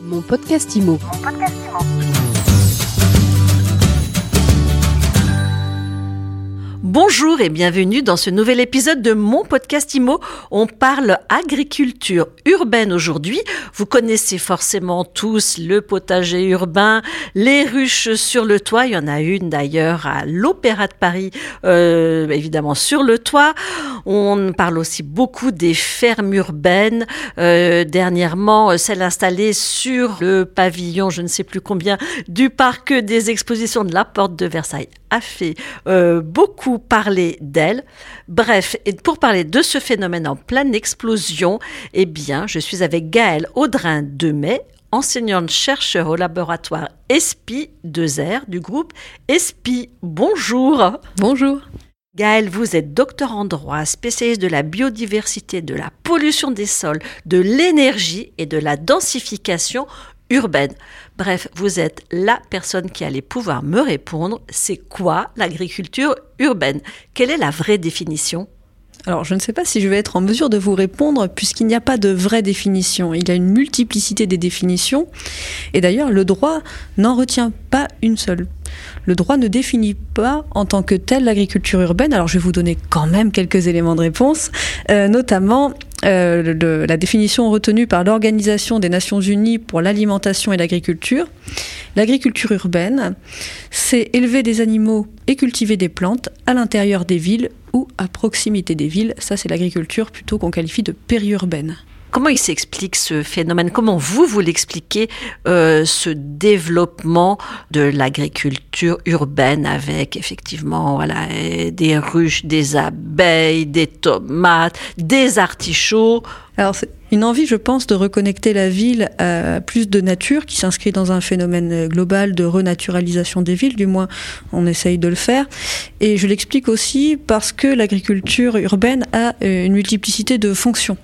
Mon podcast IMO. Bonjour et bienvenue dans ce nouvel épisode de mon podcast IMO. On parle agriculture urbaine aujourd'hui. Vous connaissez forcément tous le potager urbain, les ruches sur le toit. Il y en a une d'ailleurs à l'Opéra de Paris, euh, évidemment sur le toit. On parle aussi beaucoup des fermes urbaines. Euh, dernièrement, celle installée sur le pavillon, je ne sais plus combien, du parc des expositions de la Porte de Versailles a fait euh, beaucoup parler d'elle. Bref, et pour parler de ce phénomène en pleine explosion, eh bien, je suis avec Gaëlle Audrin Demet, enseignante-chercheur au laboratoire ESPI 2R du groupe ESPI. Bonjour. Bonjour. Gaëlle, vous êtes docteur en droit, spécialiste de la biodiversité, de la pollution des sols, de l'énergie et de la densification urbaine. Bref, vous êtes la personne qui allait pouvoir me répondre, c'est quoi l'agriculture urbaine? Quelle est la vraie définition? Alors, je ne sais pas si je vais être en mesure de vous répondre puisqu'il n'y a pas de vraie définition. Il y a une multiplicité des définitions. Et d'ailleurs, le droit n'en retient pas une seule. Le droit ne définit pas en tant que tel l'agriculture urbaine. Alors, je vais vous donner quand même quelques éléments de réponse, euh, notamment euh, la définition retenue par l'Organisation des Nations Unies pour l'alimentation et l'agriculture. L'agriculture urbaine, c'est élever des animaux et cultiver des plantes à l'intérieur des villes ou à proximité des villes. Ça, c'est l'agriculture plutôt qu'on qualifie de périurbaine. Comment il s'explique ce phénomène? Comment vous, vous l'expliquez, euh, ce développement de l'agriculture urbaine avec effectivement voilà, des ruches, des abeilles, des tomates, des artichauts? Alors, c'est une envie, je pense, de reconnecter la ville à plus de nature qui s'inscrit dans un phénomène global de renaturalisation des villes, du moins on essaye de le faire. Et je l'explique aussi parce que l'agriculture urbaine a une multiplicité de fonctions.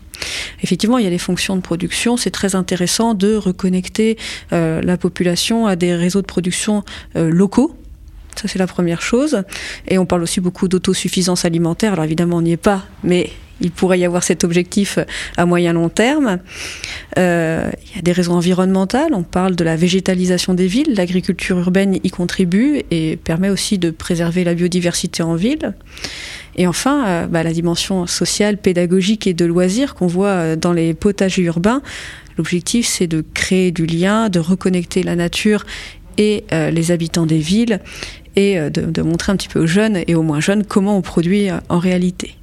Effectivement, il y a les fonctions de production. C'est très intéressant de reconnecter euh, la population à des réseaux de production euh, locaux. Ça, c'est la première chose. Et on parle aussi beaucoup d'autosuffisance alimentaire. Alors évidemment, on n'y est pas, mais il pourrait y avoir cet objectif à moyen long terme. Euh, il y a des raisons environnementales. On parle de la végétalisation des villes. L'agriculture urbaine y contribue et permet aussi de préserver la biodiversité en ville. Et enfin, euh, bah, la dimension sociale, pédagogique et de loisirs qu'on voit euh, dans les potagers urbains. L'objectif, c'est de créer du lien, de reconnecter la nature et euh, les habitants des villes et de, de, montrer un petit peu aux jeunes et aux moins jeunes comment on produit en réalité.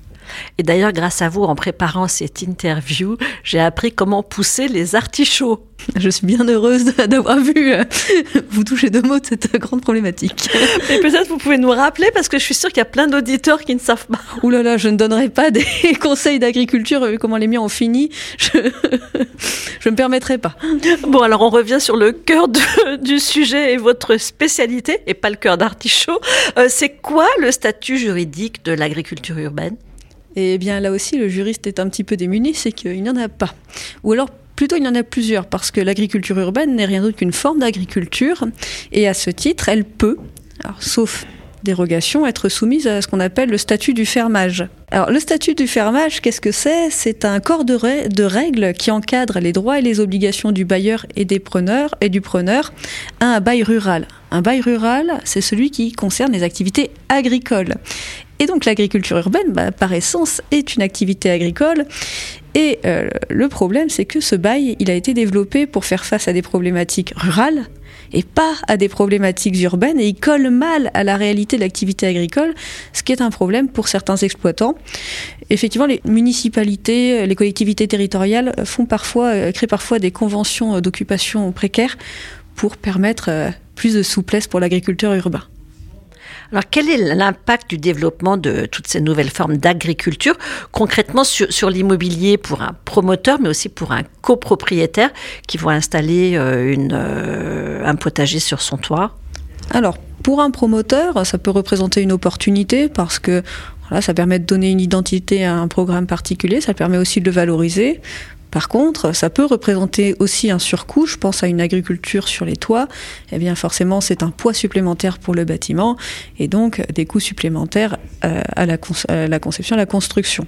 Et d'ailleurs, grâce à vous, en préparant cette interview, j'ai appris comment pousser les artichauts. Je suis bien heureuse d'avoir vu euh, vous toucher deux mots de cette grande problématique. Mais peut-être vous pouvez nous rappeler parce que je suis sûre qu'il y a plein d'auditeurs qui ne savent pas. Ouh là là, je ne donnerai pas des conseils d'agriculture vu comment les miens ont fini. Je je me permettrai pas. Bon, alors on revient sur le cœur de, du sujet et votre spécialité et pas le cœur d'artichaut. Euh, C'est quoi le statut juridique de l'agriculture urbaine? Et bien là aussi, le juriste est un petit peu démuni, c'est qu'il n'y en a pas. Ou alors plutôt il y en a plusieurs, parce que l'agriculture urbaine n'est rien d'autre qu'une forme d'agriculture, et à ce titre, elle peut, sauf dérogation, être soumise à ce qu'on appelle le statut du fermage. Alors le statut du fermage, qu'est-ce que c'est? C'est un corps de, règles qui encadre les droits et les obligations du bailleur et des preneurs et du preneur à un bail rural. Un bail rural, c'est celui qui concerne les activités agricoles. Et donc l'agriculture urbaine, bah, par essence, est une activité agricole. Et euh, le problème, c'est que ce bail, il a été développé pour faire face à des problématiques rurales et pas à des problématiques urbaines, et il colle mal à la réalité de l'activité agricole, ce qui est un problème pour certains exploitants. Effectivement, les municipalités, les collectivités territoriales font parfois, euh, créent parfois des conventions d'occupation précaires pour permettre euh, plus de souplesse pour l'agriculteur urbain. Alors, quel est l'impact du développement de toutes ces nouvelles formes d'agriculture concrètement sur, sur l'immobilier pour un promoteur, mais aussi pour un copropriétaire qui va installer euh, une, euh, un potager sur son toit? Alors, pour un promoteur, ça peut représenter une opportunité parce que voilà, ça permet de donner une identité à un programme particulier, ça permet aussi de le valoriser. Par contre, ça peut représenter aussi un surcoût. Je pense à une agriculture sur les toits. Eh bien, forcément, c'est un poids supplémentaire pour le bâtiment et donc des coûts supplémentaires euh, à, la à la conception, à la construction.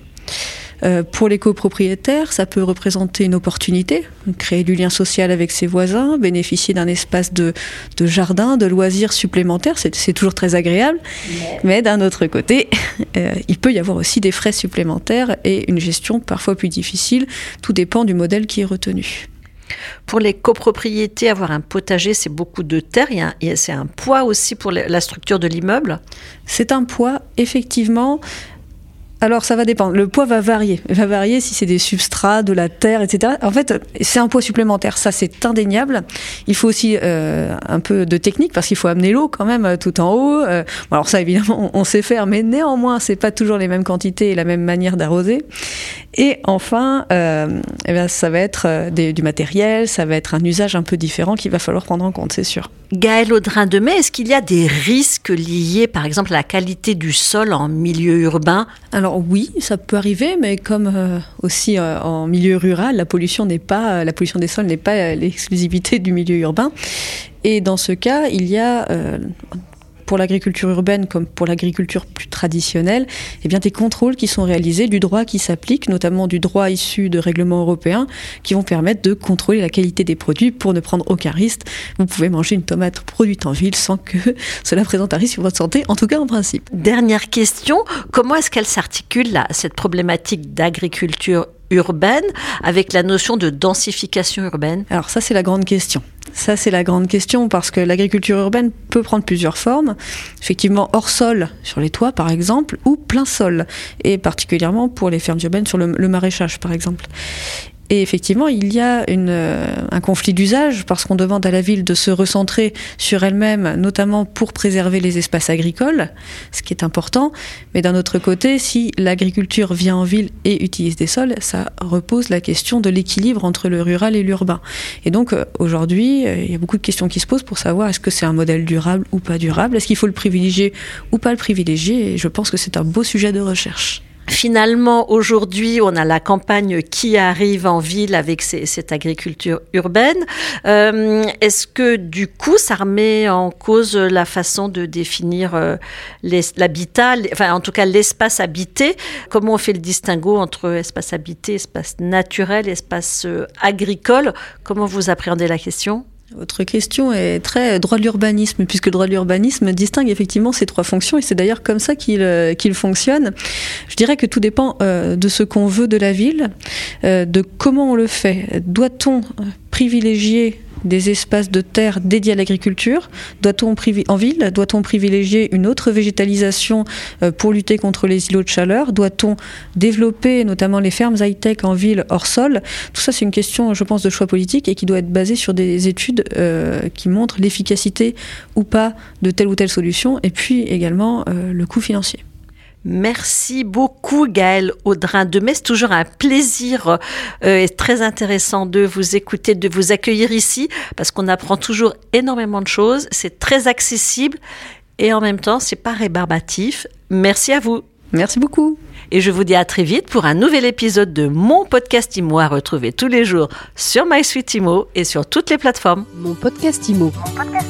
Euh, pour les copropriétaires, ça peut représenter une opportunité, créer du lien social avec ses voisins, bénéficier d'un espace de, de, jardin, de loisirs supplémentaires, c'est toujours très agréable. Mais d'un autre côté, euh, il peut y avoir aussi des frais supplémentaires et une gestion parfois plus difficile. Tout dépend du modèle qui est retenu. Pour les copropriétés, avoir un potager, c'est beaucoup de terre. C'est un poids aussi pour la structure de l'immeuble. C'est un poids, effectivement. Alors ça va dépendre. Le poids va varier. Il va varier si c'est des substrats, de la terre, etc. En fait, c'est un poids supplémentaire. Ça, c'est indéniable. Il faut aussi euh, un peu de technique parce qu'il faut amener l'eau quand même euh, tout en haut. Euh, alors ça, évidemment, on, sait faire, mais néanmoins, c'est pas toujours les mêmes quantités et la même manière d'arroser. Et enfin, eh bien, ça va être du matériel, ça va être un usage un peu différent qu'il va falloir prendre en compte, c'est sûr. Gaël Audrin de Mai, est-ce qu'il y a des risques liés, par exemple, à la qualité du sol en milieu urbain? Alors oui, ça peut arriver, mais comme euh, aussi euh, en milieu rural, la pollution n'est pas, la pollution des sols n'est pas l'exclusivité du milieu urbain. Et dans ce cas, il y a euh, pour l'agriculture urbaine comme pour l'agriculture plus traditionnelle, eh bien des contrôles qui sont réalisés du droit qui s'applique, notamment du droit issu de règlements européens, qui vont permettre de contrôler la qualité des produits pour ne prendre aucun risque. Vous pouvez manger une tomate produite en ville sans que cela présente un risque sur votre santé, en tout cas en principe. Dernière question, comment est-ce qu'elle s'articule là, cette problématique d'agriculture urbaine avec la notion de densification urbaine? Alors ça c'est la grande question. Ça c'est la grande question parce que l'agriculture urbaine peut prendre plusieurs formes. Effectivement hors sol sur les toits par exemple ou plein sol et particulièrement pour les fermes urbaines sur le, maraîchage par exemple. Et effectivement, il y a euh, un conflit d'usage parce qu'on demande à la ville de se recentrer sur elle-même, notamment pour préserver les espaces agricoles, ce qui est important. Mais d'un autre côté, si l'agriculture vient en ville et utilise des sols, ça repose la question de l'équilibre entre le rural et l'urbain. Et donc euh, aujourd'hui, euh, il y a beaucoup de questions qui se posent pour savoir est-ce que c'est un modèle durable ou pas durable, est-ce qu'il faut le privilégier ou pas le privilégier. Et je pense que c'est un beau sujet de recherche. Finalement, aujourd'hui, on a la campagne qui arrive en ville avec cette agriculture urbaine. Euh, est-ce que du coup, ça remet en cause la façon de définir euh, l'habitat, enfin en tout cas l'espace habité? Comment on fait le distinguo entre espace habité, espace naturel, espace euh, agricole? Comment vous appréhendez la question? Votre question est très droit de l'urbanisme, puisque le droit de l'urbanisme distingue effectivement ces trois fonctions, et c'est d'ailleurs comme ça qu'il euh, fonctionne. Je dirais que tout dépend euh, de ce qu'on veut de la ville, euh, de comment on le fait. Doit-on privilégier des espaces de terre dédiés à l'agriculture. Doit-on en ville Doit-on privilégier une autre végétalisation euh, pour lutter contre les îlots de chaleur? Doit-on développer notamment les fermes high-tech en ville hors sol? Tout ça, c'est une question, je pense, de choix politique et qui doit être basée sur des études euh, qui montrent l'efficacité ou pas de telle ou telle solution et puis également euh, le coût financier. Merci beaucoup Gaël Audrin de Metz. Toujours un plaisir euh, et très intéressant de vous écouter, de vous accueillir ici parce qu'on apprend toujours énormément de choses. C'est très accessible et en même temps, c'est pas rébarbatif. Merci à vous. Merci beaucoup. Et je vous dis à très vite pour un nouvel épisode de mon podcast IMO à retrouver tous les jours sur MySuite IMO et sur toutes les plateformes. Mon podcast IMO. Mon podcast